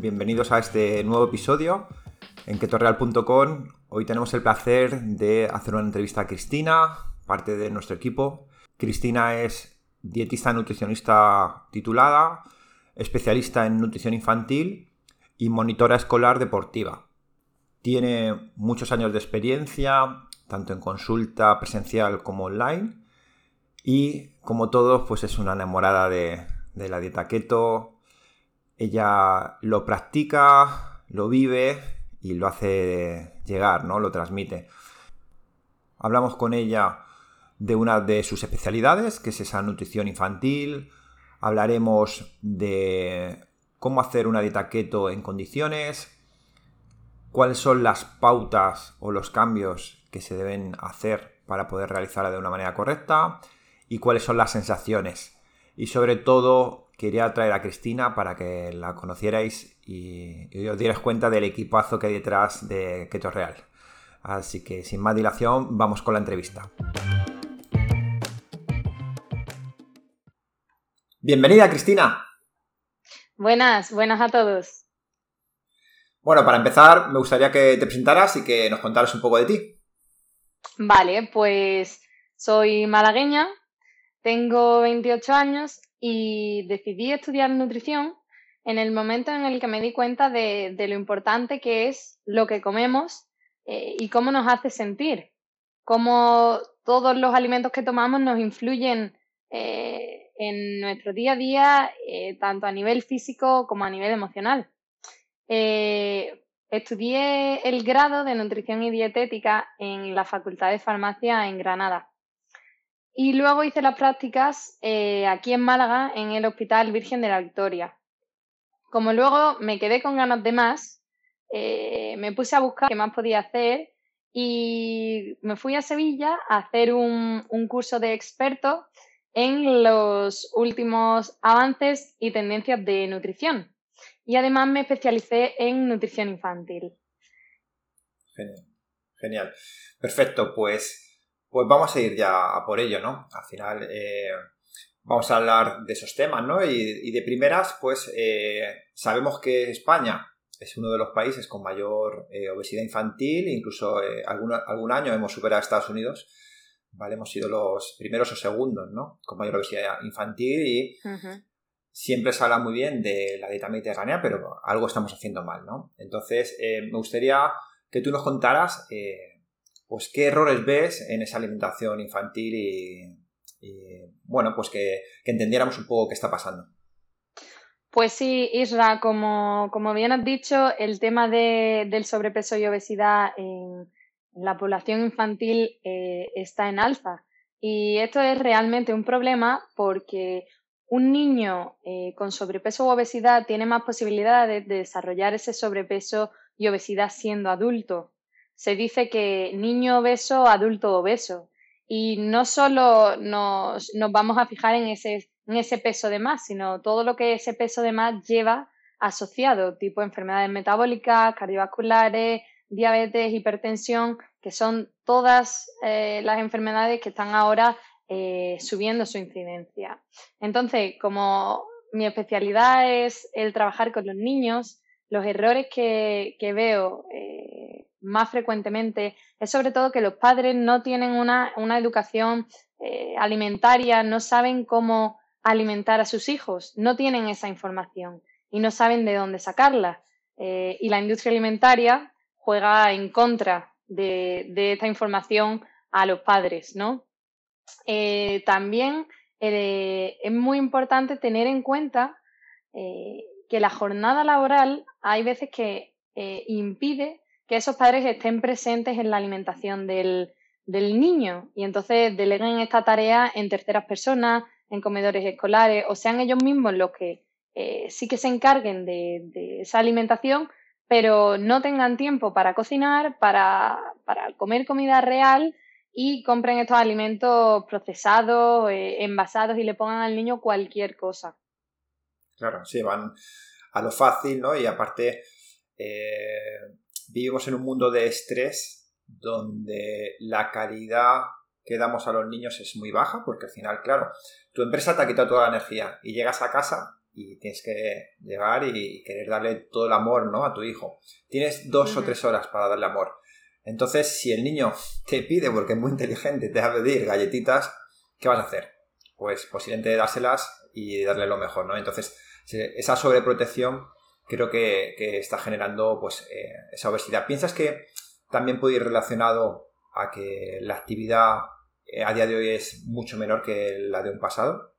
Bienvenidos a este nuevo episodio en ketorreal.com. Hoy tenemos el placer de hacer una entrevista a Cristina, parte de nuestro equipo. Cristina es dietista nutricionista titulada, especialista en nutrición infantil y monitora escolar deportiva. Tiene muchos años de experiencia, tanto en consulta presencial como online. Y como todos, pues es una enamorada de la dieta keto, ella lo practica, lo vive y lo hace llegar, ¿no? Lo transmite. Hablamos con ella de una de sus especialidades, que es esa nutrición infantil. Hablaremos de cómo hacer una dieta keto en condiciones, cuáles son las pautas o los cambios que se deben hacer para poder realizarla de una manera correcta y cuáles son las sensaciones. Y sobre todo, quería traer a Cristina para que la conocierais y, os dierais cuenta del equipazo que hay detrás de Keto Real. Así que sin más dilación, vamos con la entrevista. Bienvenida, Cristina. Buenas, buenas a todos. Bueno, para empezar, me gustaría que te presentaras y que nos contaras un poco de ti. Vale, pues soy malagueña, tengo 28 años y decidí estudiar nutrición en el momento en el que me di cuenta de, lo importante que es lo que comemos eh, y cómo nos hace sentir, cómo todos los alimentos que tomamos nos influyen eh, en nuestro día a día, eh, tanto a nivel físico como a nivel emocional. estudié el grado de nutrición y dietética en la Facultad de Farmacia en Granada. Y luego hice las prácticas eh, aquí en Málaga, en el Hospital Virgen de la Victoria. Como luego me quedé con ganas de más, eh, me puse a buscar qué más podía hacer y me fui a Sevilla a hacer un, un curso de experto en los últimos avances y tendencias de nutrición. Y además me especialicé en nutrición infantil. Genial. Genial. Perfecto, pues pues vamos a ir ya a por ello, ¿no? Al final eh, vamos a hablar de esos temas, ¿no? Y, de primeras, pues eh, sabemos que España es uno de los países con mayor eh, obesidad infantil, incluso algún, algún año hemos superado a Estados Unidos, ¿vale? Hemos sido los primeros o segundos, ¿no? Con mayor obesidad infantil y siempre se habla muy bien de la dieta mediterránea, pero algo estamos haciendo mal, ¿no? Entonces, me gustaría que tú nos contaras pues qué errores ves en esa alimentación infantil y, bueno, pues que, entendiéramos un poco qué está pasando. Pues sí, Isra, como, bien has dicho, el tema del sobrepeso y obesidad en, la población infantil eh, está en alza. Y esto es realmente un problema porque un niño eh, con sobrepeso u obesidad tiene más posibilidades de desarrollar ese sobrepeso y obesidad siendo adulto se dice que niño obeso, adulto obeso. Y no solo nos, vamos a fijar en ese, en ese peso de más, sino todo lo que ese peso de más lleva asociado, tipo enfermedades metabólicas, cardiovasculares, diabetes, hipertensión, que son todas eh, las enfermedades que están ahora eh, subiendo su incidencia. Entonces, como mi especialidad es el trabajar con los niños, los errores que, veo eh, más frecuentemente es sobre todo que los padres no tienen una, educación eh, alimentaria, no saben cómo alimentar a sus hijos, no tienen esa información y no saben de dónde sacarla. Eh, y la industria alimentaria juega en contra de, esta información a los padres, ¿no? Eh, también es muy importante tener en cuenta que la jornada laboral hay veces que impide que esos padres estén presentes en la alimentación del, niño y entonces deleguen esta tarea en terceras personas, en comedores escolares, o sean ellos mismos los que eh, sí que se encarguen de, esa alimentación, pero no tengan tiempo para cocinar, para, comer comida real y compren estos alimentos procesados, eh, envasados y le pongan al niño cualquier cosa. Claro, sí, van a lo fácil, ¿no? Y aparte, eh, vivimos en un mundo de estrés donde la calidad que damos a los niños es muy baja, porque al final, claro, tu empresa te ha quitado toda la energía y llegas a casa y tienes que llegar y querer darle todo el amor ¿no? a tu hijo. Tienes dos o tres horas para darle amor. Entonces, si el niño te pide, porque es muy inteligente, te va a pedir galletitas, ¿qué vas a hacer? Pues posiblemente dárselas y darle lo mejor, ¿no? Entonces, esa sobreprotección creo que, está generando pues eh, esa obesidad. ¿Piensas que también puede ir relacionado a que la actividad eh, a día de hoy es mucho menor que la de un pasado?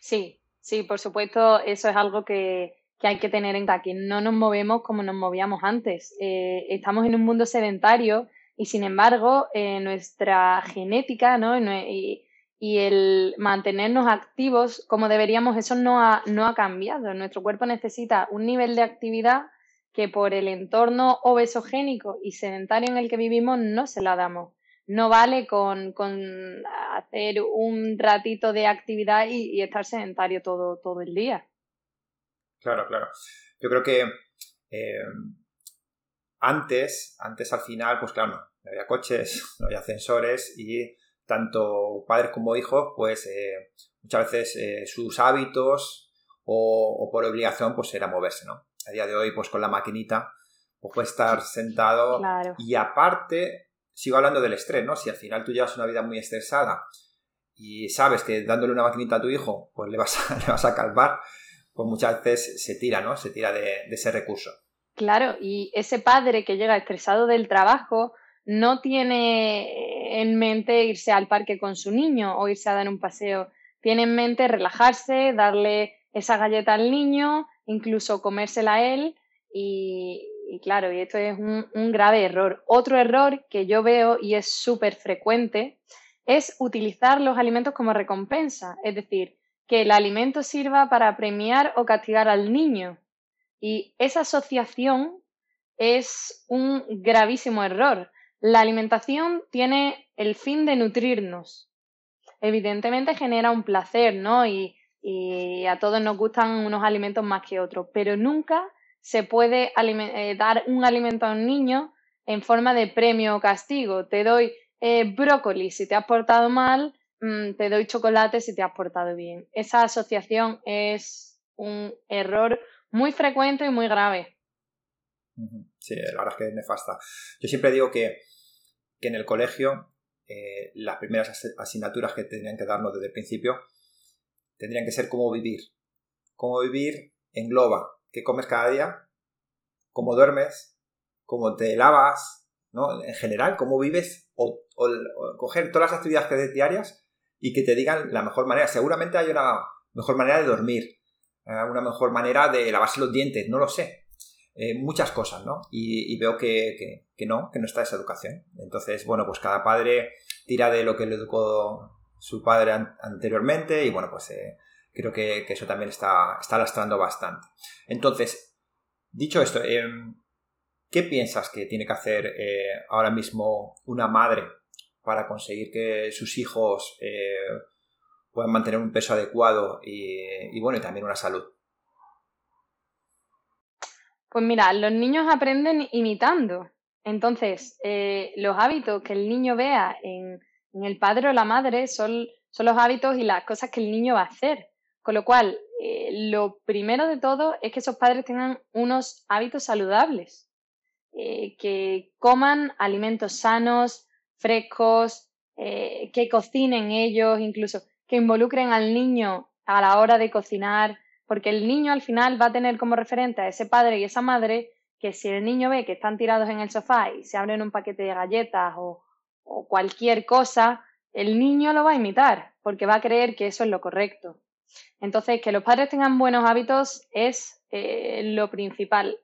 Sí, sí, por supuesto, eso es algo que, hay que tener en cuenta, que no nos movemos como nos movíamos antes. Eh, estamos en un mundo sedentario y, sin embargo, nuestra genética ¿no? y, y el mantenernos activos como deberíamos, eso no ha, no ha cambiado. Nuestro cuerpo necesita un nivel de actividad que por el entorno obesogénico y sedentario en el que vivimos no se la damos. No vale con, hacer un ratito de actividad y, estar sedentario todo, todo el día. Claro, claro. Yo creo que eh, antes, antes al final, pues claro, no había coches, no había ascensores y tanto padres como hijos, pues eh, muchas veces eh, sus hábitos o, por obligación pues era moverse, ¿no? A día de hoy pues con la maquinita pues puede estar sentado y aparte sigo hablando del estrés, ¿no? Si al final tú llevas una vida muy estresada y sabes que dándole una maquinita a tu hijo pues le vas a, le vas a calmar, pues muchas veces se tira, ¿no? Se tira de ese recurso. Claro, y ese padre que llega estresado del trabajo no tiene en mente irse al parque con su niño o irse a dar un paseo. Tiene en mente relajarse, darle esa galleta al niño, incluso comérsela a él y, claro, y esto es un, un, grave error. Otro error que yo veo y es súper frecuente es utilizar los alimentos como recompensa, es decir, que el alimento sirva para premiar o castigar al niño. Y esa asociación es un gravísimo error la alimentación tiene el fin de nutrirnos. Evidentemente genera un placer, ¿no? Y, a todos nos gustan unos alimentos más que otros, pero nunca se puede eh, dar un alimento a un niño en forma de premio o castigo. Te doy eh, brócoli si te has portado mal, mm, te doy chocolate si te has portado bien. Esa asociación es un error muy frecuente y muy grave. Sí, la verdad es que es nefasta. Yo siempre digo que, en el colegio eh, las primeras asignaturas que tendrían que darnos desde el principio tendrían que ser cómo vivir. Cómo vivir engloba qué comes cada día, cómo duermes, cómo te lavas, ¿no? En general, cómo vives o, coger todas las actividades diarias y que te digan la mejor manera. Seguramente hay una mejor manera de dormir, eh, una mejor manera de lavarse los dientes, no lo sé. Eh, muchas cosas, ¿no? Y, veo que, no, que no está esa educación. Entonces, bueno, pues cada padre tira de lo que le educó su padre anteriormente y bueno, pues eh, creo que, eso también está, está lastrando bastante. Entonces, dicho esto, em, ¿qué piensas que tiene que hacer eh, ahora mismo una madre para conseguir que sus hijos puedan mantener un peso adecuado y, y bueno, y también una salud? Pues mira, los niños aprenden imitando. Entonces, eh, los hábitos que el niño vea en, el padre o la madre son, los hábitos y las cosas que el niño va a hacer. Con lo cual, eh, lo primero de todo es que esos padres tengan unos hábitos saludables, eh, que coman alimentos sanos, frescos, que cocinen ellos, incluso que involucren al niño a la hora de cocinar, porque el niño al final va a tener como referente a ese padre y esa madre que si el niño ve que están tirados en el sofá y se abren un paquete de galletas o, cualquier cosa, el niño lo va a imitar porque va a creer que eso es lo correcto. Entonces, que los padres tengan buenos hábitos es eh, lo principal.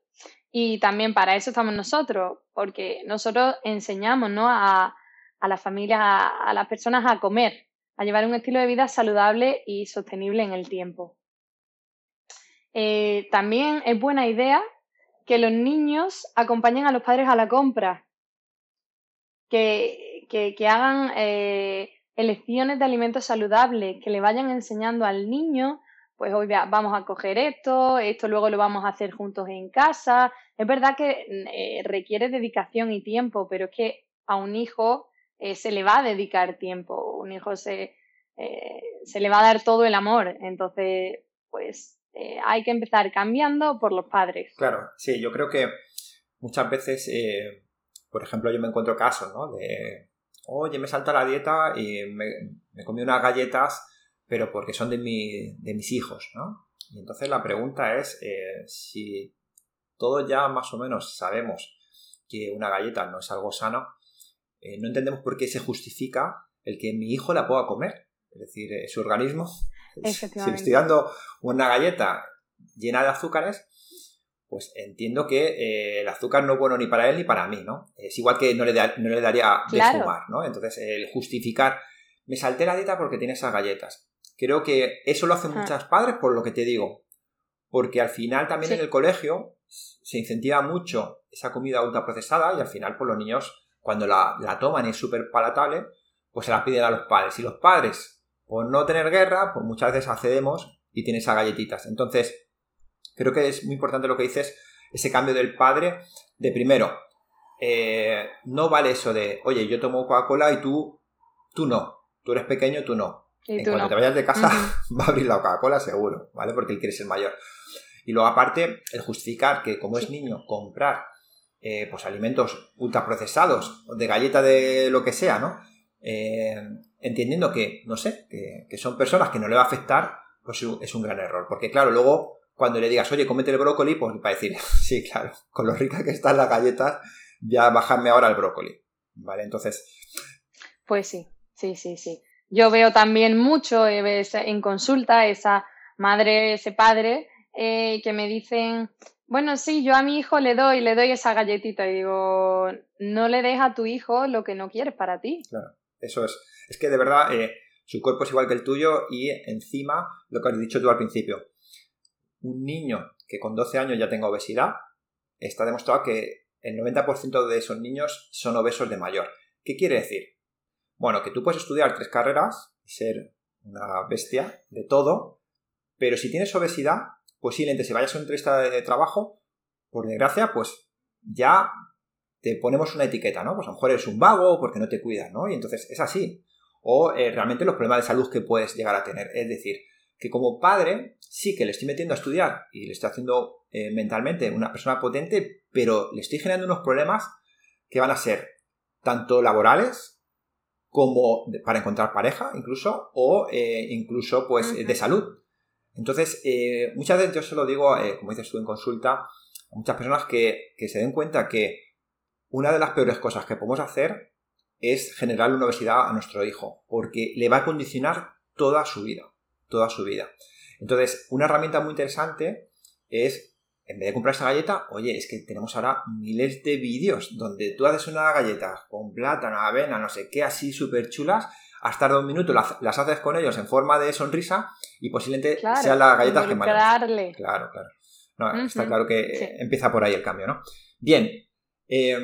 Y también para eso estamos nosotros, porque nosotros enseñamos ¿no? a, a las familias, a las personas a comer, a llevar un estilo de vida saludable y sostenible en el tiempo. Eh, también es buena idea que los niños acompañen a los padres a la compra, que, que, hagan eh, elecciones de alimentos saludables, que le vayan enseñando al niño, pues hoy vamos a coger esto, esto luego lo vamos a hacer juntos en casa. Es verdad que eh, requiere dedicación y tiempo, pero es que a un hijo se le va a dedicar tiempo, un hijo se, se le va a dar todo el amor, entonces pues eh, hay que empezar cambiando por los padres. Claro, sí, yo creo que muchas veces, eh, por ejemplo, yo me encuentro casos, ¿no? De, oye, me salta la dieta y me, comí unas galletas, pero porque son de, mi, de mis hijos, ¿no? Y entonces la pregunta es eh, si todos ya más o menos sabemos que una galleta no es algo sano, no entendemos por qué se justifica el que mi hijo la pueda comer. Es decir, su organismo si le estoy dando una galleta llena de azúcares, pues entiendo que eh, el azúcar no es bueno ni para él ni para mí, ¿no? Es igual que no le, no le daría de fumar, ¿no? Entonces, el justificar, me salté la dieta porque tiene esas galletas. Creo que eso lo hacen ah. muchos padres por lo que te digo. Porque al final también en el colegio se incentiva mucho esa comida ultraprocesada y al final, pues los niños, cuando la, la toman y es súper palatable, pues se la piden a los padres. Y los padres por no tener guerra, pues muchas veces accedemos y tienes a galletitas. Entonces, creo que es muy importante lo que dices, ese cambio del padre, de primero, eh, no vale eso de, oye, yo tomo Coca-Cola y tú, tú no, tú eres pequeño, tú no. Y cuando te vayas de casa va a abrir la Coca-Cola seguro, ¿vale? Porque él quiere ser mayor. Y luego aparte, el justificar que como es niño, comprar eh, pues alimentos ultraprocesados, de galleta de lo que sea, ¿no? Eh, entendiendo que, no sé, que, son personas que no le va a afectar, pues es un gran error. Porque claro, luego cuando le digas, oye, comete el brócoli, pues va a decir, sí, claro, con lo rica que están las galletas, ya bájame ahora el brócoli. ¿Vale? Entonces. Pues sí, sí, sí, sí. Yo veo también mucho eh, en consulta esa madre, ese padre, eh, que me dicen, bueno, sí, yo a mi hijo le doy, le doy esa galletita y digo, no le des a tu hijo lo que no quieres para ti. Claro, eso es. Es que de verdad eh, su cuerpo es igual que el tuyo y encima lo que has dicho tú al principio. Un niño que con 12 años ya tenga obesidad, está demostrado que el 90% de esos niños son obesos de mayor. ¿Qué quiere decir? Bueno, que tú puedes estudiar tres carreras y ser una bestia de todo, pero si tienes obesidad, posiblemente si vayas a una entrevista de trabajo, por desgracia, pues ya te ponemos una etiqueta, ¿no? Pues a lo mejor eres un vago porque no te cuidas, ¿no? Y entonces es así o eh, realmente los problemas de salud que puedes llegar a tener. Es decir, que como padre sí que le estoy metiendo a estudiar y le estoy haciendo eh, mentalmente una persona potente, pero le estoy generando unos problemas que van a ser tanto laborales como para encontrar pareja incluso o eh, incluso pues de salud. Entonces, muchas veces yo se lo digo, como dices tú en consulta, a muchas personas que, que se den cuenta que una de las peores cosas que podemos hacer es generar una obesidad a nuestro hijo, porque le va a condicionar toda su vida, toda su vida. Entonces, una herramienta muy interesante es, en vez de comprar esa galleta, oye, es que tenemos ahora miles de vídeos donde tú haces una galleta con plátano, avena, no sé qué, así súper chulas, hasta dos minutos las, haces con ellos en forma de sonrisa y posiblemente sean las galletas que más. Claro, claro. Está claro que empieza por ahí el cambio, ¿no? Bien. Eh,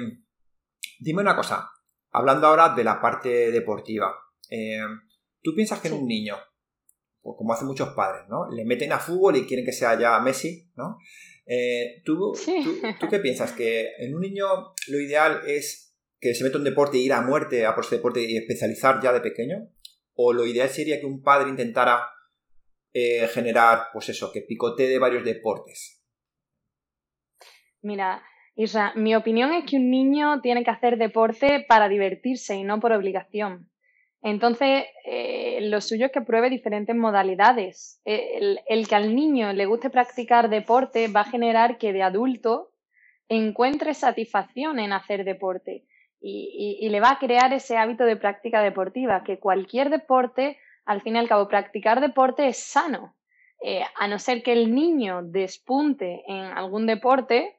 dime una cosa hablando ahora de la parte deportiva, eh, ¿tú piensas que en un niño, pues como hacen muchos padres, ¿no? Le meten a fútbol y quieren que sea ya Messi, ¿no? Eh, ¿tú, qué piensas? ¿Que en un niño lo ideal es que se meta un deporte e ir a muerte a por ese deporte y especializar ya de pequeño? ¿O lo ideal sería que un padre intentara eh, generar, pues eso, que picotee de varios deportes? Mira, Isra, mi opinión es que un niño tiene que hacer deporte para divertirse y no por obligación. Entonces, eh, lo suyo es que pruebe diferentes modalidades. El, que al niño le guste practicar deporte va a generar que de adulto encuentre satisfacción en hacer deporte y, le va a crear ese hábito de práctica deportiva, que cualquier deporte, al fin y al cabo, practicar deporte es sano. Eh, a no ser que el niño despunte en algún deporte,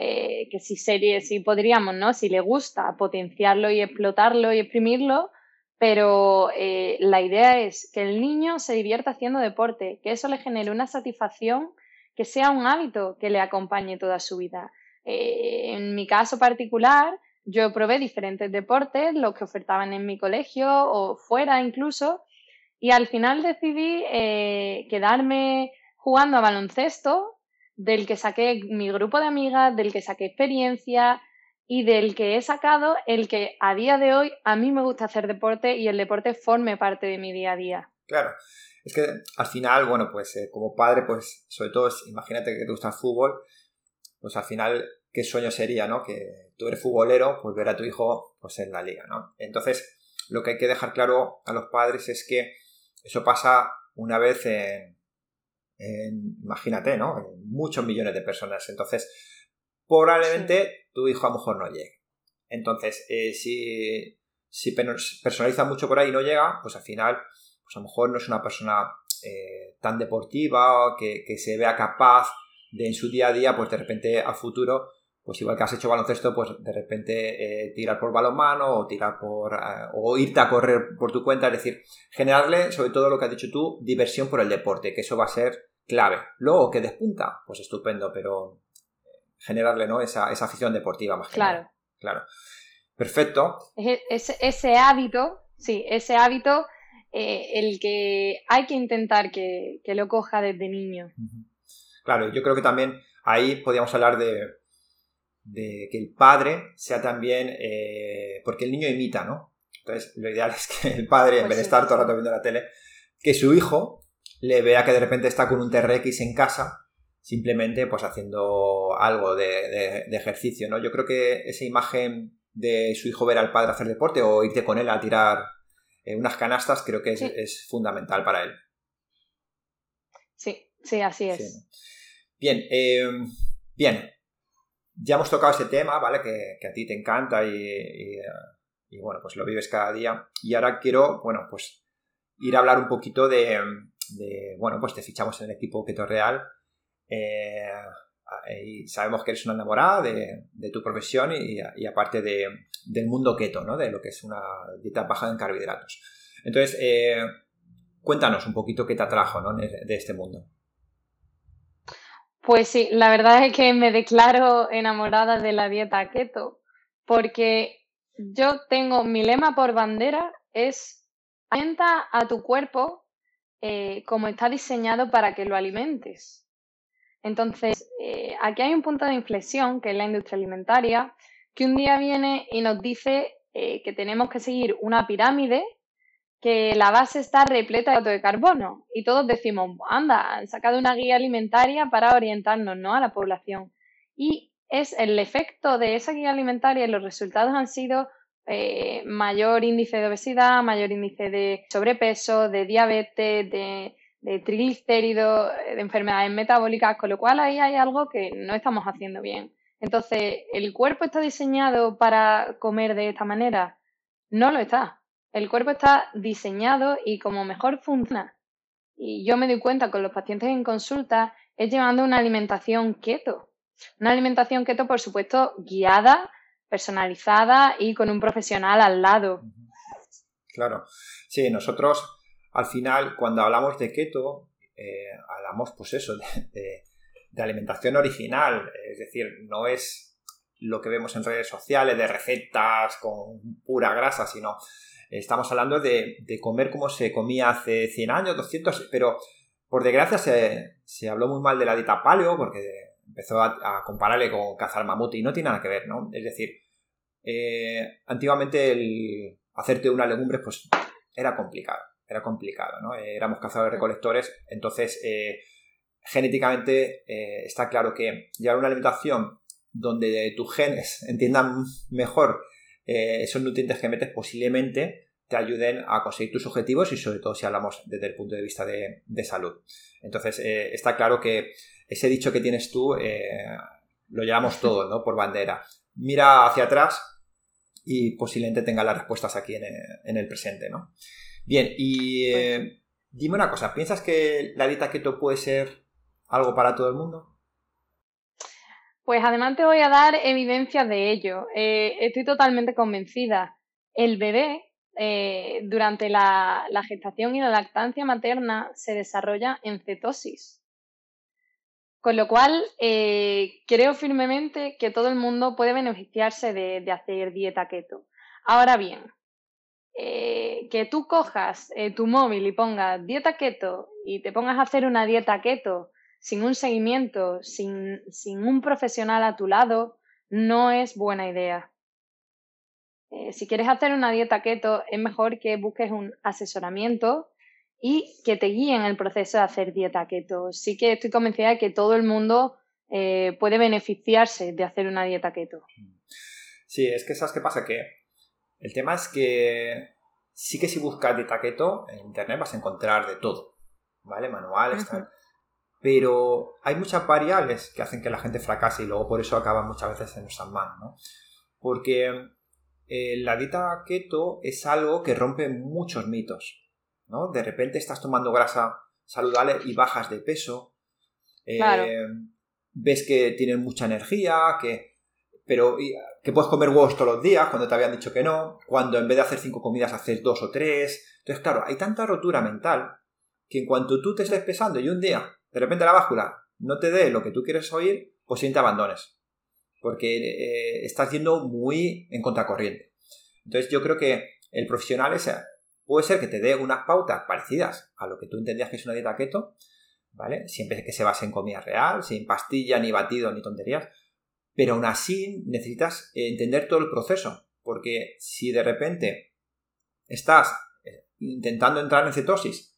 eh, que si, serie, si podríamos, ¿no? Si le gusta, potenciarlo y explotarlo y exprimirlo, pero eh, la idea es que el niño se divierta haciendo deporte, que eso le genere una satisfacción, que sea un hábito que le acompañe toda su vida. Eh, en mi caso particular, yo probé diferentes deportes, los que ofertaban en mi colegio o fuera incluso, y al final decidí quedarme jugando a baloncesto del que saqué mi grupo de amigas, del que saqué experiencia y del que he sacado el que a día de hoy a mí me gusta hacer deporte y el deporte forme parte de mi día a día. Claro, Es que al final, bueno, pues eh, como padre, pues sobre todo, imagínate que te gusta el fútbol, pues al final, qué sueño sería, ¿no? Que tú eres futbolero, pues ver a tu hijo pues en la liga, ¿no? Entonces, lo que hay que dejar claro a los padres es que eso pasa una vez en, imagínate, ¿no? En muchos millones de personas. Entonces, probablemente tu hijo a lo mejor no llegue. Entonces, eh, si, si personaliza mucho por ahí y no llega, pues al final, pues a lo mejor no es una persona eh, tan deportiva, que, que se vea capaz de en su día a día, pues de repente a futuro pues igual que has hecho baloncesto, pues de repente eh, tirar por balonmano o tirar por eh, o irte a correr por tu cuenta, es decir, generarle, sobre todo lo que has dicho tú, diversión por el deporte, que eso va a ser clave. Luego que despunta, pues estupendo, pero eh, generarle ¿no? esa, esa afición deportiva más Claro. Claro. Perfecto. Ese, ese hábito, sí, ese hábito, el que hay que intentar que, que lo coja desde niño. Claro, yo creo que también ahí podríamos hablar de, de que el padre sea también, eh, porque el niño imita, ¿no? Entonces, lo ideal es que el padre, en pues vez de estar todo el rato viendo la tele, que su hijo le vea que de repente está con un TRX en casa, simplemente pues haciendo algo de, ejercicio, ¿no? Yo creo que esa imagen de su hijo ver al padre hacer deporte o irte con él a tirar eh, unas canastas, creo que es, fundamental para él. Sí, sí, así es. Bien, eh, bien, ya hemos tocado ese tema, ¿vale? Que, a ti te encanta y, bueno, pues lo vives cada día. Y ahora quiero, bueno, pues ir a hablar un poquito de, bueno, pues te fichamos en el equipo Keto Real. Eh, y sabemos que eres una enamorada de, tu profesión y, aparte del mundo keto, ¿no? De lo que es una dieta baja en carbohidratos. Entonces, eh, cuéntanos un poquito qué te atrajo ¿no? de este mundo. Pues sí, la verdad es que me declaro enamorada de la dieta keto, porque yo tengo mi lema por bandera es alimenta a tu cuerpo eh, como está diseñado para que lo alimentes. Entonces, eh, aquí hay un punto de inflexión, que es la industria alimentaria, que un día viene y nos dice eh, que tenemos que seguir una pirámide que la base está repleta de hidratos de carbono y todos decimos, anda, han sacado una guía alimentaria para orientarnos ¿no? a la población. Y es el efecto de esa guía alimentaria y los resultados han sido eh, mayor índice de obesidad, mayor índice de sobrepeso, de diabetes, de, de triglicéridos, de enfermedades metabólicas, con lo cual ahí hay algo que no estamos haciendo bien. Entonces, ¿el cuerpo está diseñado para comer de esta manera? No lo está. El cuerpo está diseñado y como mejor funciona. Y yo me doy cuenta con los pacientes en consulta es llevando una alimentación keto. Una alimentación keto, por supuesto, guiada, personalizada y con un profesional al lado. Claro. Sí, nosotros al final, cuando hablamos de keto, eh, hablamos, pues eso, de, de, alimentación original. Es decir, no es lo que vemos en redes sociales de recetas con pura grasa, sino Estamos hablando de, comer como se comía hace 100 años, 200, pero por desgracia se, habló muy mal de la dieta paleo porque empezó a, compararle con cazar mamut y no tiene nada que ver, ¿no? Es decir, eh, antiguamente el hacerte una legumbre pues era complicado, era complicado, ¿no? éramos cazadores recolectores, entonces eh, genéticamente eh, está claro que llevar una alimentación donde tus genes entiendan mejor eh, esos nutrientes que metes posiblemente te ayuden a conseguir tus objetivos y sobre todo si hablamos desde el punto de vista de, salud. Entonces, eh, está claro que ese dicho que tienes tú eh, lo llevamos todos, ¿no? Por bandera. Mira hacia atrás y posiblemente tenga las respuestas aquí en el, presente, ¿no? Bien, y dime una cosa, ¿piensas que la dieta keto puede ser algo para todo el mundo? Pues además te voy a dar evidencias de ello. Eh, estoy totalmente convencida. El bebé eh, durante la, gestación y la lactancia materna se desarrolla en cetosis. Con lo cual, eh, creo firmemente que todo el mundo puede beneficiarse de, de hacer dieta keto. Ahora bien, que tú cojas tu móvil y pongas dieta keto y te pongas a hacer una dieta keto sin un seguimiento, sin, un profesional a tu lado, no es buena idea. Eh, si quieres hacer una dieta keto, es mejor que busques un asesoramiento y que te guíen el proceso de hacer dieta keto. Sí que estoy convencida de que todo el mundo eh, puede beneficiarse de hacer una dieta keto. Sí, es que sabes qué pasa, que el tema es que sí que si buscas dieta keto en internet vas a encontrar de todo, ¿vale? Manuales, Pero hay muchas variables que hacen que la gente fracase y luego por eso acaba muchas veces en nuestras manos, ¿no? Porque eh, la dieta keto es algo que rompe muchos mitos, ¿no? De repente estás tomando grasa saludable y bajas de peso. Eh, ves que tienes mucha energía, que pero que puedes comer huevos todos los días cuando te habían dicho que no, cuando en vez de hacer cinco comidas haces dos o tres. Entonces, claro, hay tanta rotura mental que en cuanto tú te estés pesando y un día de repente la báscula no te dé lo que tú quieres oír, pues te abandones porque eh, estás yendo muy en contracorriente. Entonces yo creo que el profesional ese puede ser que te dé unas pautas parecidas a lo que tú entendías que es una dieta keto, ¿vale? Siempre que se base en comida real, sin pastilla, ni batido, ni tonterías, pero aún así necesitas entender todo el proceso, porque si de repente estás eh, intentando entrar en cetosis,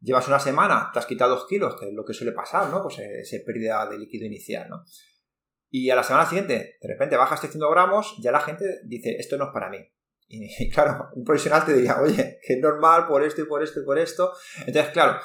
llevas una semana, te has quitado dos kilos, que es lo que suele pasar, ¿no? Pues eh, esa pérdida de líquido inicial, ¿no? Y a la semana siguiente, de repente bajas 300 gramos, ya la gente dice, esto no es para mí. Y claro, un profesional te diría, oye, que es normal por esto y por esto y por esto. Entonces, claro,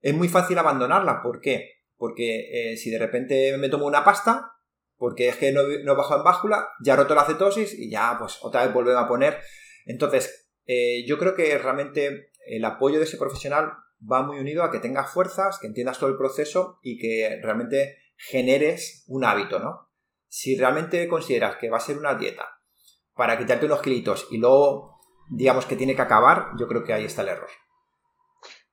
es muy fácil abandonarla. ¿Por qué? Porque eh, si de repente me tomo una pasta, porque es que no, no bajo en báscula, ya roto la cetosis y ya pues otra vez volvemos a poner. Entonces, eh, yo creo que realmente el apoyo de ese profesional va muy unido a que tengas fuerzas, que entiendas todo el proceso y que realmente generes un hábito, ¿no? Si realmente consideras que va a ser una dieta para quitarte unos kilitos y luego digamos que tiene que acabar, yo creo que ahí está el error.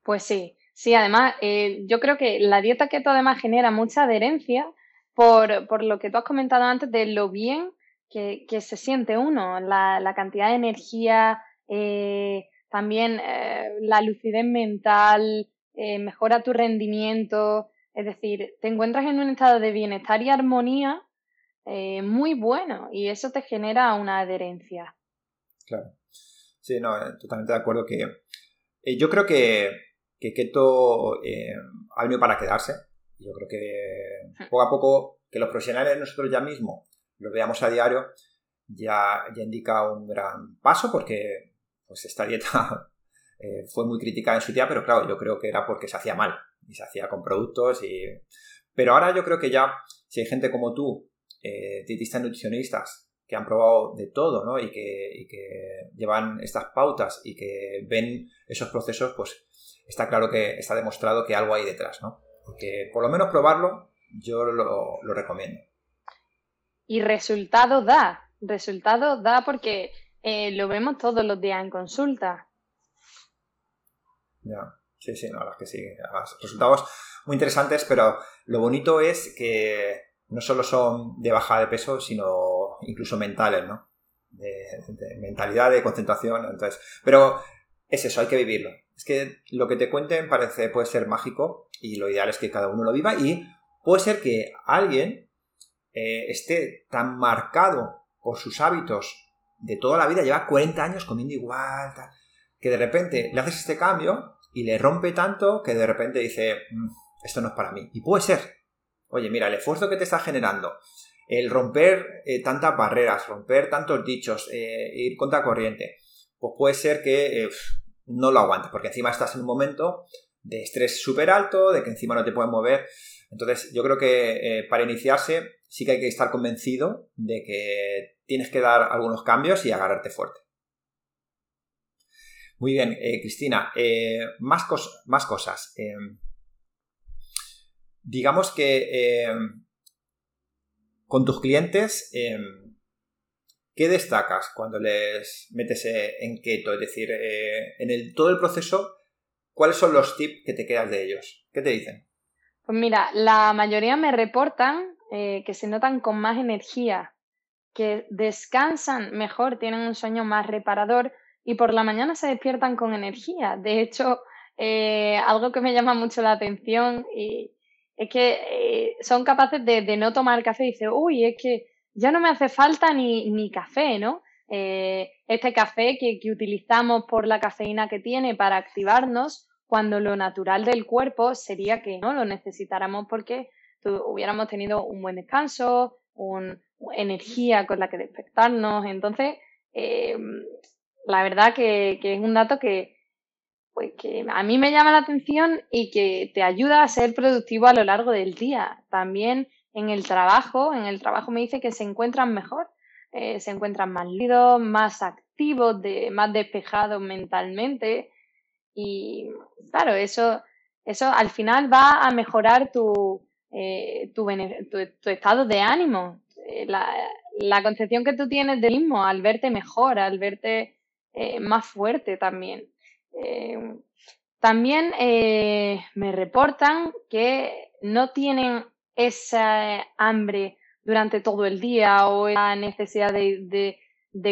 Pues sí, sí, además eh, yo creo que la dieta keto además genera mucha adherencia por, lo que tú has comentado antes de lo bien que, se siente uno, la, cantidad de energía, eh, también eh, la lucidez mental, mejora tu rendimiento, es decir, te encuentras en un estado de bienestar y armonía eh, muy bueno y eso te genera una adherencia. Claro. Sí, no, eh, totalmente de acuerdo que eh, yo creo que, que Keto ha venido para quedarse. Yo creo que poco a poco que los profesionales nosotros ya mismo lo veamos a diario ya, ya indica un gran paso porque pues esta dieta fue muy criticada en su día, pero claro, yo creo que era porque se hacía mal y se hacía con productos y... Pero ahora yo creo que ya, si hay gente como tú, eh, dietistas nutricionistas, que han probado de todo, ¿no? Y que, que llevan estas pautas y que ven esos procesos, pues está claro que está demostrado que algo hay detrás, ¿no? Porque por lo menos probarlo, yo lo recomiendo. Y resultado da, resultado da porque eh, lo vemos todos los días en consulta. Ya. Sí, sí, no, las que sí. resultados muy interesantes, pero lo bonito es que no solo son de baja de peso, sino incluso mentales, ¿no? De, mentalidad, de concentración. Entonces, pero es eso, hay que vivirlo. Es que lo que te cuenten parece, puede ser mágico y lo ideal es que cada uno lo viva y puede ser que alguien eh, esté tan marcado por sus hábitos de toda la vida, lleva 40 años comiendo igual, que de repente le haces este cambio y le rompe tanto que de repente dice, mm, esto no es para mí. Y puede ser. Oye, mira, el esfuerzo que te está generando, el romper eh, tantas barreras, romper tantos dichos, eh, ir contra corriente, pues puede ser que eh, no lo aguantes, porque encima estás en un momento de estrés súper alto, de que encima no te puedes mover. Entonces, yo creo que para iniciarse sí que hay que estar convencido de que tienes que dar algunos cambios y agarrarte fuerte. Muy bien, eh, Cristina, eh, más, más, cosas. Em, digamos que em, con tus clientes, em, ¿qué destacas cuando les metes eh, en keto? Es decir, en el, todo el proceso, ¿cuáles son los tips que te quedas de ellos? ¿Qué te dicen? Pues mira, la mayoría me reportan que se notan con más energía, que descansan mejor, tienen un sueño más reparador y por la mañana se despiertan con energía. De hecho, eh, algo que me llama mucho la atención y es que eh, son capaces de, no tomar café y dicen, uy, es que ya no me hace falta ni, ni café, ¿no? Eh, este café que, que, utilizamos por la cafeína que tiene para activarnos, cuando lo natural del cuerpo sería que no lo necesitáramos porque hubiéramos tenido un buen descanso, una energía con la que despertarnos. Entonces, eh, la verdad que, es un dato que, pues, que a mí me llama la atención y que te ayuda a ser productivo a lo largo del día. También en el trabajo, en el trabajo me dice que se encuentran mejor, eh, se encuentran más líos, más activos, más despejados mentalmente. Y claro, eso, eso al final va a mejorar tu, eh, tu, tu, estado de ánimo, eh, la, concepción que tú tienes de mismo al verte mejor, al verte eh, más fuerte también. también me reportan que no tienen esa hambre durante todo el día o la necesidad de,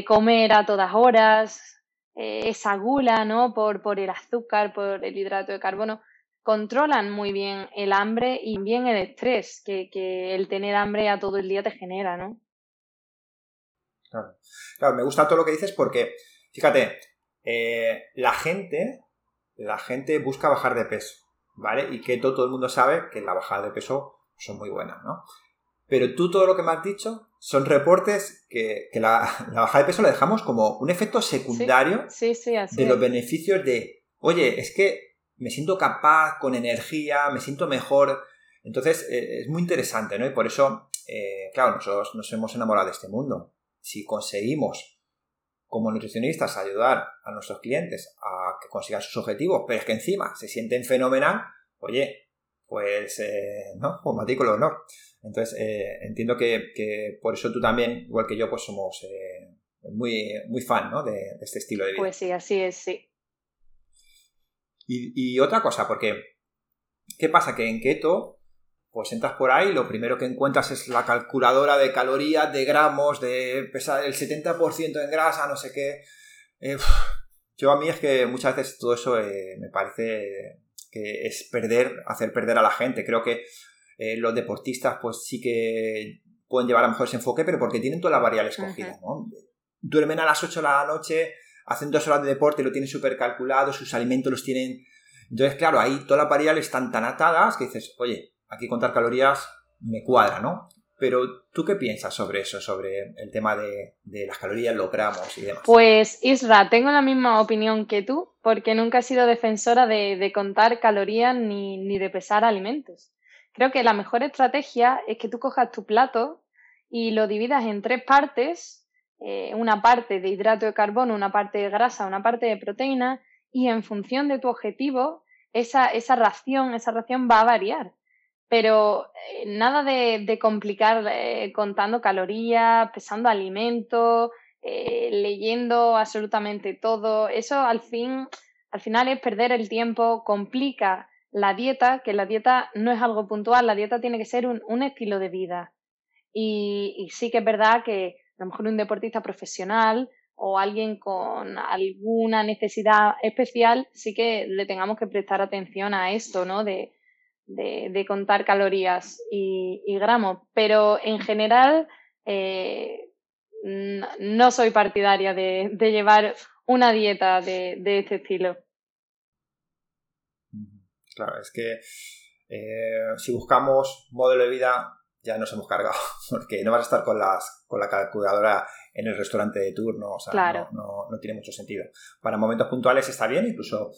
comer a todas horas, esa gula, ¿no? Por el azúcar, por el hidrato de carbono controlan muy bien el hambre y bien el estrés que, el tener hambre a todo el día te genera, ¿no? Claro. claro, me gusta todo lo que dices porque, fíjate, eh, la gente, la gente busca bajar de peso, ¿vale? Y que todo, el mundo sabe que la bajada de peso son muy buenas, ¿no? Pero tú todo lo que me has dicho son reportes que, la, bajada de peso la dejamos como un efecto secundario de los beneficios de, oye, es que me siento capaz, con energía, me siento mejor. Entonces, eh, es muy interesante, ¿no? Y por eso, eh, claro, nosotros nos hemos enamorado de este mundo. Si conseguimos, como nutricionistas, ayudar a nuestros clientes a que consigan sus objetivos, pero es que encima se sienten fenomenal, oye, pues, eh, ¿no? Pues matículo honor. Entonces, entiendo que, por eso tú también, igual que yo, pues somos muy, muy fan, ¿no? de este estilo de vida. Pues sí, así es, sí. Y, otra cosa, porque ¿qué pasa? Que en keto, pues entras por ahí, lo primero que encuentras es la calculadora de calorías, de gramos, de pesar el 70% en grasa, no sé qué. Eh, yo a mí es que muchas veces todo eso eh, me parece que es perder, hacer perder a la gente. Creo que eh, los deportistas pues sí que pueden llevar a mejor ese enfoque, pero porque tienen todas las variables cogidas, ¿no? Duermen a las 8 de la noche, hacen dos horas de deporte, lo tienen súper calculado, sus alimentos los tienen... Entonces, claro, ahí todas las variables están tan atadas que dices, oye, aquí contar calorías me cuadra, ¿no? Pero tú qué piensas sobre eso, sobre el tema de, las calorías, los gramos y demás. Pues Isra, tengo la misma opinión que tú, porque nunca he sido defensora de, contar calorías ni, ni, de pesar alimentos. Creo que la mejor estrategia es que tú cojas tu plato y lo dividas en tres partes eh, una parte de hidrato de carbono, una parte de grasa, una parte de proteína y en función de tu objetivo, esa, esa ración, esa ración va a variar. Pero eh, nada de, complicar eh, contando calorías, pesando alimentos, leyendo absolutamente todo. Eso al fin, al final es perder el tiempo, complica la dieta, que la dieta no es algo puntual, la dieta tiene que ser un, estilo de vida. y, sí que es verdad que a lo mejor un deportista profesional o alguien con alguna necesidad especial, sí que le tengamos que prestar atención a esto, ¿no? De, contar calorías y, gramos. Pero en general, eh, no soy partidaria de, llevar una dieta de, este estilo. Claro, es que eh, si buscamos modelo de vida ya nos hemos cargado, porque no vas a estar con, las, con la calculadora en el restaurante de turno, o sea, no, no, tiene mucho sentido. Para momentos puntuales está bien, incluso,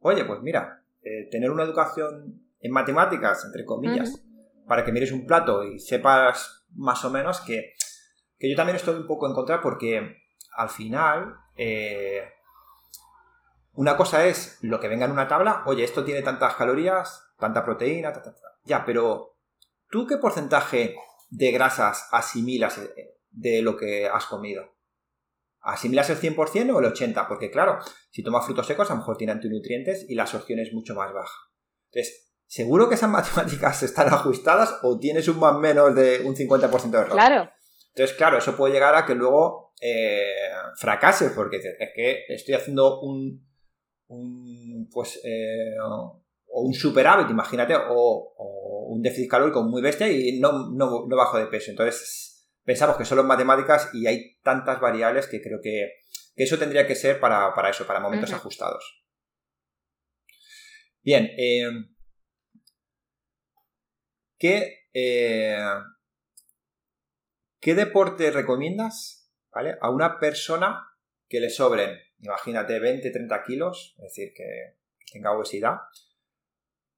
oye, pues mira, eh, tener una educación en matemáticas, entre comillas, para que mires un plato y sepas más o menos que, que yo también estoy un poco en contra porque al final... Eh, una cosa es lo que venga en una tabla, oye, esto tiene tantas calorías, tanta proteína, ya, pero ¿Tú qué porcentaje de grasas asimilas eh, de lo que has comido? ¿Asimilas el 100% o el 80%? Porque claro, si tomas frutos secos a lo mejor tiene antinutrientes y la absorción es mucho más baja. Entonces, ¿seguro que esas matemáticas están ajustadas o tienes un más menos de un 50% de error? Claro. Entonces, claro, eso puede llegar a que luego eh, fracase, porque es que estoy haciendo un, un pues, eh, o un superávit, imagínate, o, un déficit calórico muy bestia y no, no, bajo de peso. Entonces, pensamos que son las matemáticas y hay tantas variables que creo que, eso tendría que ser para, eso, para momentos ajustados. Bien, eh, ¿qué, eh, ¿qué deporte recomiendas ¿vale? a una persona que le sobren, imagínate, 20, 30 kilos, es decir, que tenga obesidad,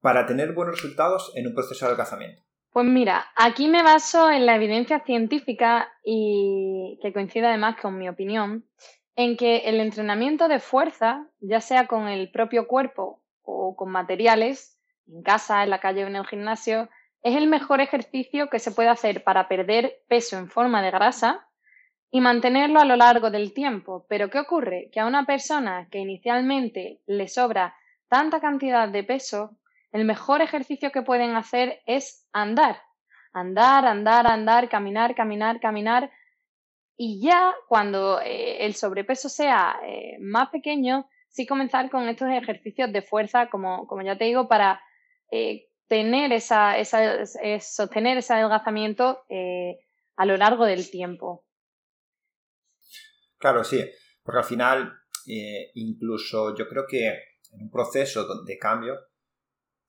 para tener buenos resultados en un proceso de adelgazamiento? Pues mira, aquí me baso en la evidencia científica y que coincide además con mi opinión, en que el entrenamiento de fuerza, ya sea con el propio cuerpo o con materiales, en casa, en la calle o en el gimnasio, es el mejor ejercicio que se puede hacer para perder peso en forma de grasa y mantenerlo a lo largo del tiempo. Pero ¿qué ocurre? Que a una persona que inicialmente le sobra tanta cantidad de peso, el mejor ejercicio que pueden hacer es andar. Andar, andar, andar, caminar, caminar, caminar. Y ya cuando eh, el sobrepeso sea eh, más pequeño, sí comenzar con estos ejercicios de fuerza, como, como ya te digo, para eh, tener esa, esa, sostener ese adelgazamiento a lo largo del tiempo. Claro, sí, porque al final, incluso yo creo que en un proceso de cambio,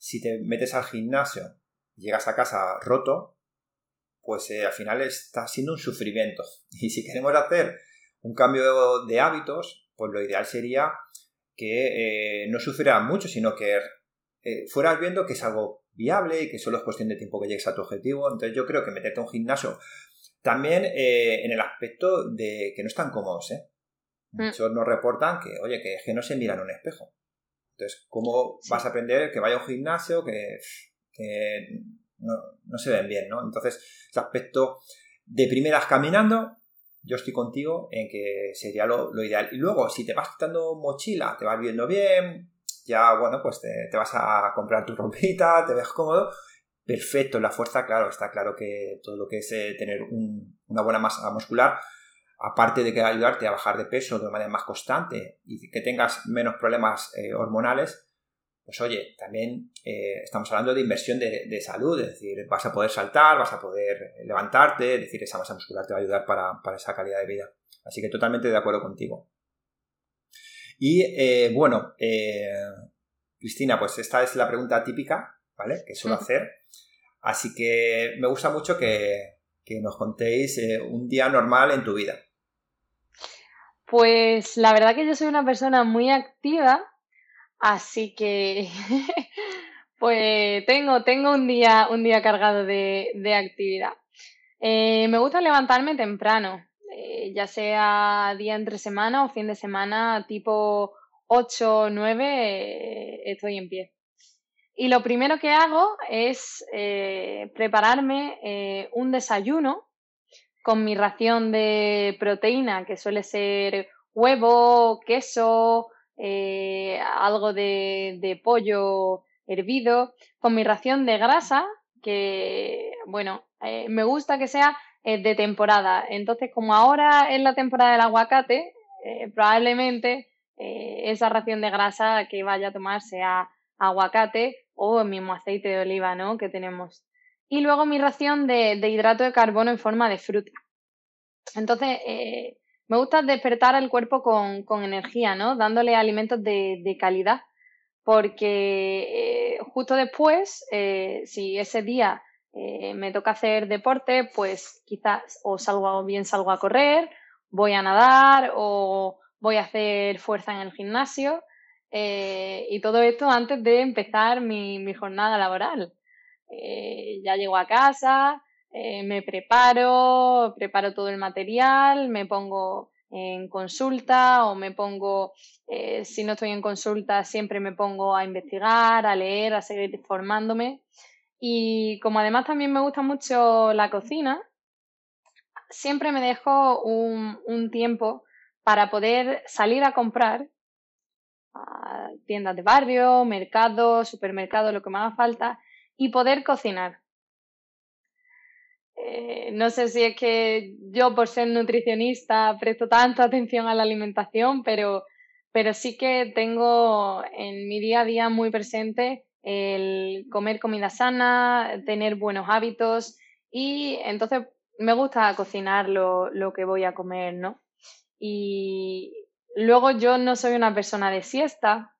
si te metes al gimnasio y llegas a casa roto, pues eh, al final está siendo un sufrimiento. Y si queremos hacer un cambio de hábitos, pues lo ideal sería que eh, no sufrieras mucho, sino que eh, fueras viendo que es algo viable y que solo es cuestión de tiempo que llegues a tu objetivo. Entonces yo creo que meterte a un gimnasio también en el aspecto de que no están cómodos, ¿eh? Mm. Muchos nos reportan que, oye, que, que no se miran en un espejo. Entonces, ¿cómo vas a aprender que vaya a un gimnasio que, no, se ven bien, ¿no? Entonces, ese aspecto de primeras caminando, yo estoy contigo en que sería lo, ideal. Y luego, si te vas quitando mochila, te vas viendo bien, ya, bueno, pues te, vas a comprar tu ropita, te ves cómodo. Perfecto, la fuerza, claro, está claro que todo lo que es eh, tener una buena masa muscular aparte de que ayudarte a bajar de peso de manera más constante y que tengas menos problemas eh, hormonales, pues oye, también eh, estamos hablando de inversión de, salud, es decir, vas a poder saltar, vas a poder levantarte, es decir, esa masa muscular te va a ayudar para, esa calidad de vida. Así que totalmente de acuerdo contigo. Y eh, bueno, Cristina, pues esta es la pregunta típica, ¿vale? Que suelo hacer. Así que me gusta mucho que, que nos contéis un día normal en tu vida. Pues la verdad que yo soy una persona muy activa, así que pues tengo, tengo un día, un día cargado de, actividad. Eh, me gusta levantarme temprano, eh, ya sea día entre semana o fin de semana, tipo 8 o 9, eh, estoy en pie. Y lo primero que hago es prepararme un desayuno con mi ración de proteína, que suele ser huevo, queso, eh, algo de, pollo hervido, con mi ración de grasa, que, bueno, eh, me gusta que sea eh, de temporada. Entonces, como ahora es la temporada del aguacate, probablemente esa ración de grasa que vaya a tomar sea aguacate o el mismo aceite de oliva, ¿no? Que tenemos y luego mi ración de, hidrato de carbono en forma de fruta. Entonces, eh, me gusta despertar al cuerpo con, energía, ¿no? Dándole alimentos de, calidad, porque eh, justo después, eh, si ese día me toca hacer deporte, pues quizás o salgo bien salgo a correr, voy a nadar o voy a hacer fuerza en el gimnasio. y todo esto antes de empezar mi jornada laboral. Eh, ya llego a casa, eh, me preparo, preparo todo el material, me pongo en consulta o me pongo, eh, si no estoy en consulta, siempre me pongo a investigar, a leer, a seguir formándome. Y como además también me gusta mucho la cocina, siempre me dejo un, un tiempo para poder salir a comprar a tiendas de barrio, mercados, supermercados, lo que me haga falta, y poder cocinar. Eh, no sé si es que yo por ser nutricionista presto tanta atención a la alimentación, pero, pero sí que tengo en mi día a día muy presente el comer comida sana, tener buenos hábitos y entonces me gusta cocinar lo, lo que voy a comer, ¿no? Y luego yo no soy una persona de siesta,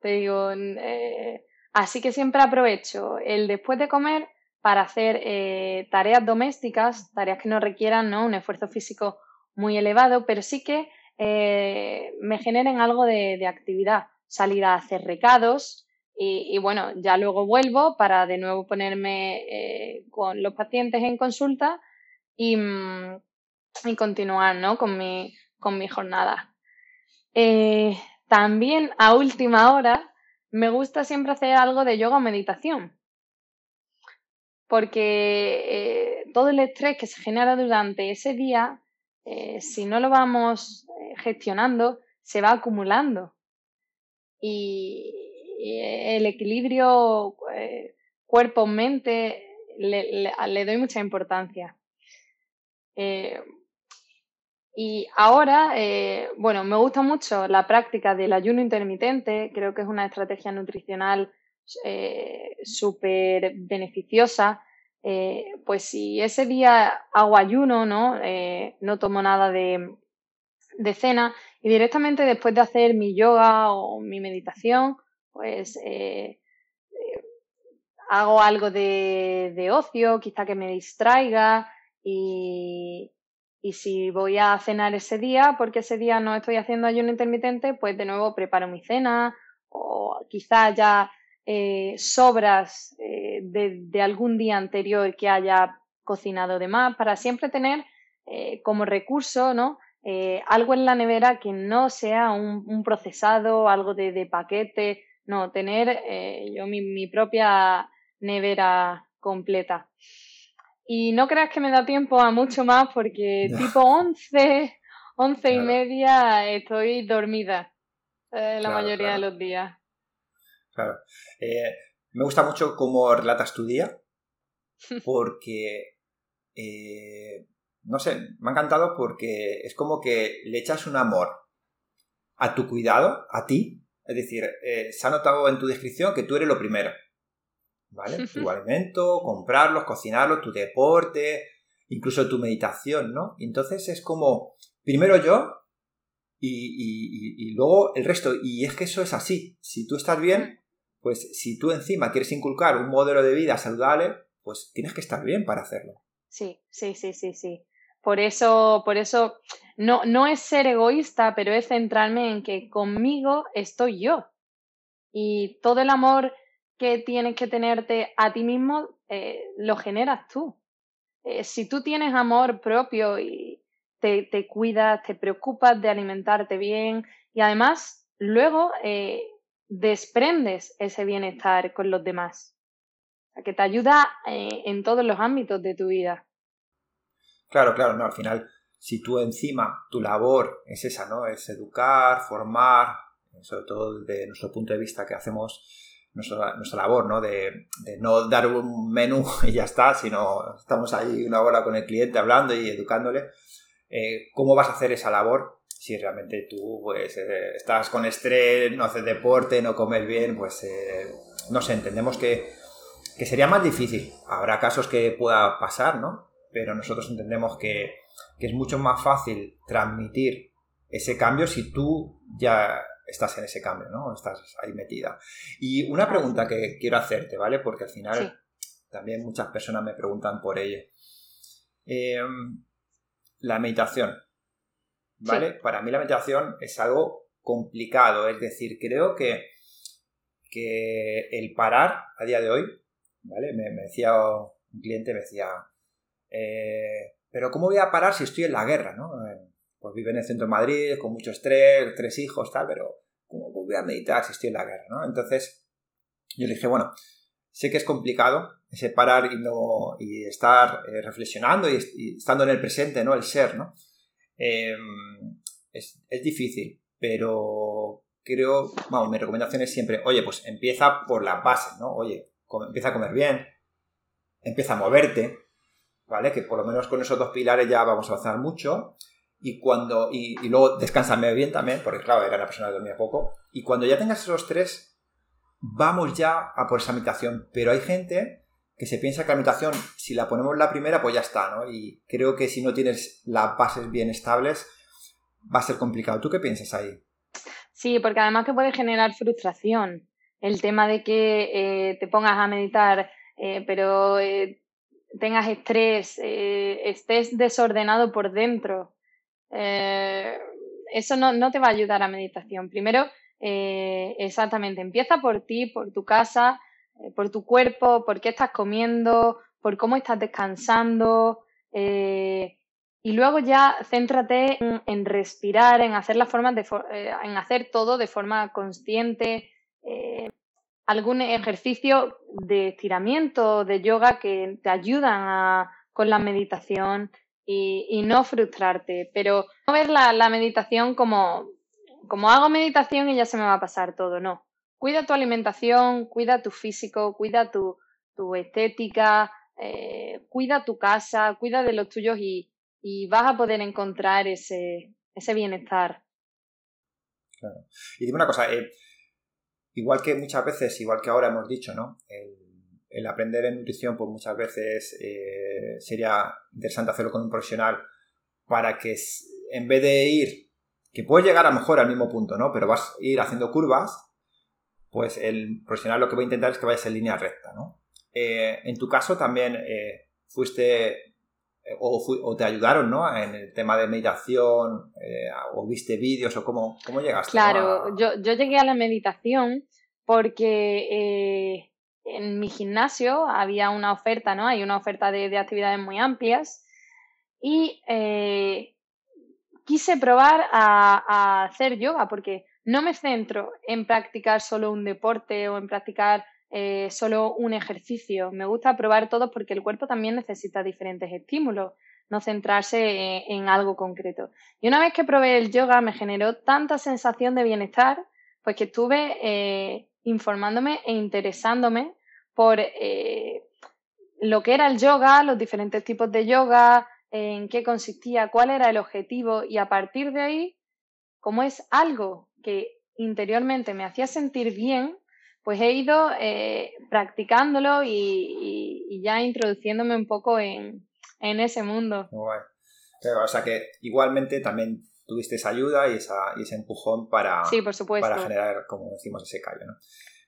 te digo, eh, Así que siempre aprovecho el después de comer para hacer eh, tareas domésticas, tareas que no requieran ¿no? un esfuerzo físico muy elevado, pero sí que eh, me generen algo de, actividad, salir a hacer recados y, bueno, ya luego vuelvo para de nuevo ponerme eh, con los pacientes en consulta y, mm, continuar ¿no? con, mi, con mi jornada. también a última hora me gusta siempre hacer algo de yoga o meditación, porque eh, todo el estrés que se genera durante ese día, eh, si no lo vamos eh, gestionando, se va acumulando. Y, el equilibrio cuerpo-mente le, doy mucha importancia. Y ahora, eh, bueno, me gusta mucho la práctica del ayuno intermitente, creo que es una estrategia nutricional eh, súper beneficiosa. Eh, pues si ese día hago ayuno, ¿no? no tomo nada de, de, cena y directamente después de hacer mi yoga o mi meditación, pues hago algo de, de ocio, quizá que me distraiga y, y si voy a cenar ese día, porque ese día no estoy haciendo ayuno intermitente, pues de nuevo preparo mi cena o quizá ya eh, sobras eh, de, algún día anterior que haya cocinado de más, para siempre tener eh, como recurso, ¿no? algo en la nevera que no sea un, procesado, algo de, paquete, no, tener yo mi propia nevera completa. Y no creas que me da tiempo a mucho más porque tipo 11, 11 y media estoy dormida eh, la mayoría de los días. Claro. Eh, me gusta mucho cómo relatas tu día porque, eh, no sé, me ha encantado porque es como que le echas un amor a tu cuidado, a ti. Es decir, se ha notado en tu descripción que tú eres lo primero. ¿Vale? Tu alimento, comprarlos, cocinarlos, tu deporte, incluso tu meditación, ¿no? entonces es como, primero yo y, luego el resto. Y es que eso es así. Si tú estás bien, pues si tú encima quieres inculcar un modelo de vida saludable, pues tienes que estar bien para hacerlo. Sí, sí, sí, sí, sí. Por eso, por eso, no, no es ser egoísta, pero es centrarme en que conmigo estoy yo. Y todo el amor que tienes que tenerte a ti mismo, eh, lo generas tú. Eh, si tú tienes amor propio y te, cuidas, te preocupas de alimentarte bien y además luego eh, desprendes ese bienestar con los demás. que te ayuda en todos los ámbitos de tu vida. Claro, claro, no, al final, si tú encima, tu labor es esa, ¿no? Es educar, formar, sobre todo desde nuestro punto de vista que hacemos nuestra, labor, ¿no? De, no dar un menú y ya está, sino estamos ahí una hora con el cliente hablando y educándole. Eh, ¿Cómo vas a hacer esa labor si realmente tú pues, eh, estás con estrés, no haces deporte, no comes bien? Pues eh, no sé, entendemos que, que, sería más difícil. Habrá casos que pueda pasar, ¿no? Pero nosotros entendemos que, que es mucho más fácil transmitir ese cambio si tú ya estás en ese cambio, ¿no? Estás ahí metida. Y una pregunta que quiero hacerte, ¿vale? Porque al final también muchas personas me preguntan por ello. Em, la meditación, ¿vale? Para mí la meditación es algo complicado, es decir, creo que, que el parar a día de hoy, ¿vale? Me, decía un cliente, me decía, eh, pero ¿cómo voy a parar si estoy en la guerra, ¿no? Pues vive en el centro de Madrid, con mucho estrés, tres hijos, tal, pero ¿cómo voy a meditar si en la guerra? ¿no? Entonces, yo le dije, bueno, sé que es complicado ese parar y, no, y estar eh, reflexionando y, estando en el presente, ¿no? El ser, ¿no? Em, es, difícil, pero creo, vamos, mi recomendación es siempre, oye, pues empieza por las bases, ¿no? Oye, empieza a comer bien, empieza a moverte, ¿vale? Que por lo menos con esos dos pilares ya vamos a avanzar mucho y cuando y, luego descansarme bien también, porque claro, era una persona que dormía poco. Y cuando ya tengas esos tres, vamos ya a por esa meditación. Pero hay gente que se piensa que la meditación, si la ponemos la primera, pues ya está, ¿no? Y creo que si no tienes las bases bien estables, va a ser complicado. ¿Tú qué piensas ahí? Sí, porque además te puede generar frustración. el tema de que te pongas a meditar, pero tengas estrés, estés desordenado por dentro, eso no, no, te va a ayudar a meditación. Primero, exactamente, empieza por ti, por tu casa, por tu cuerpo, por qué estás comiendo, por cómo estás descansando. Eh, y luego ya céntrate en, respirar, en hacer las formas de eh, en hacer todo de forma consciente. Eh, algún ejercicio de estiramiento, de yoga que te ayudan con la meditación y, no frustrarte, pero no ver la, la meditación como, como hago meditación y ya se me va a pasar todo, no. Cuida tu alimentación, cuida tu físico, cuida tu, tu estética, eh, cuida tu casa, cuida de los tuyos y, vas a poder encontrar ese, ese bienestar. Claro. Y dime una cosa, eh, igual que muchas veces, igual que ahora hemos dicho, ¿no? El, aprender en nutrición, pues muchas veces eh, sería interesante hacerlo con un profesional para que en vez de ir, que puedes llegar a lo mejor al mismo punto, ¿no? Pero vas a ir haciendo curvas, pues el profesional lo que va a intentar es que vayas en línea recta, ¿no? Eh, en tu caso también eh, fuiste o, te ayudaron, ¿no? En el tema de meditación, o viste vídeos, o cómo, cómo llegaste. Claro, yo, yo, llegué a la meditación porque en mi gimnasio había una oferta, ¿no? Hay una oferta de, actividades muy amplias y quise probar a, hacer yoga porque no me centro en practicar solo un deporte o en practicar eh, solo un ejercicio. Me gusta probar todo porque el cuerpo también necesita diferentes estímulos, no centrarse en, algo concreto. Y una vez que probé el yoga me generó tanta sensación de bienestar, pues que estuve eh, informándome e interesándome por eh, lo que era el yoga, los diferentes tipos de yoga, en qué consistía, cuál era el objetivo y a partir de ahí, como es algo que interiormente me hacía sentir bien, pues he ido eh, practicándolo y, ya introduciéndome un poco en, ese mundo. o sea que igualmente también tuviste esa ayuda y, ese empujón para, para generar, como decimos, ese callo. ¿no?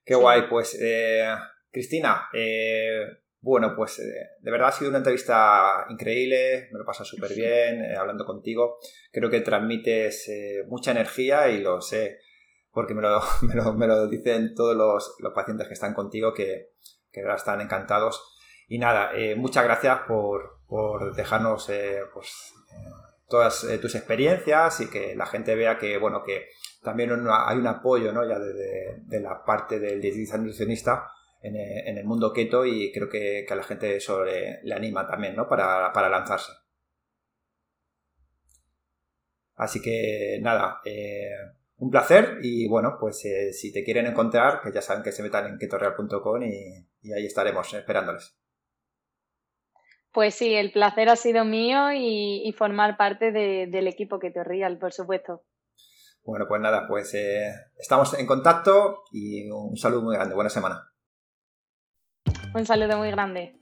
Qué guay, pues eh, Cristina, eh, bueno, pues de verdad ha sido una entrevista increíble, me lo pasa súper bien hablando contigo. Creo que transmites mucha energía y lo sé porque me lo, me lo, dicen todos los, los, pacientes que están contigo que, que están encantados. Y nada, eh, muchas gracias por, por dejarnos eh, pues, eh, todas tus experiencias y que la gente vea que, bueno, que también hay un apoyo ¿no? ya de, de, la parte del dietista nutricionista en, en, el mundo keto y creo que, que a la gente eso le, anima también ¿no? para, para lanzarse. Así que nada, un placer y bueno, pues eh, si te quieren encontrar, que ya saben que se metan en ketorreal.com y, y, ahí estaremos esperándoles. Pues sí, el placer ha sido mío y, formar parte del equipo Ketorreal, por supuesto. Bueno, pues nada, pues eh, estamos en contacto y un saludo muy grande. Buena semana. Un saludo muy grande.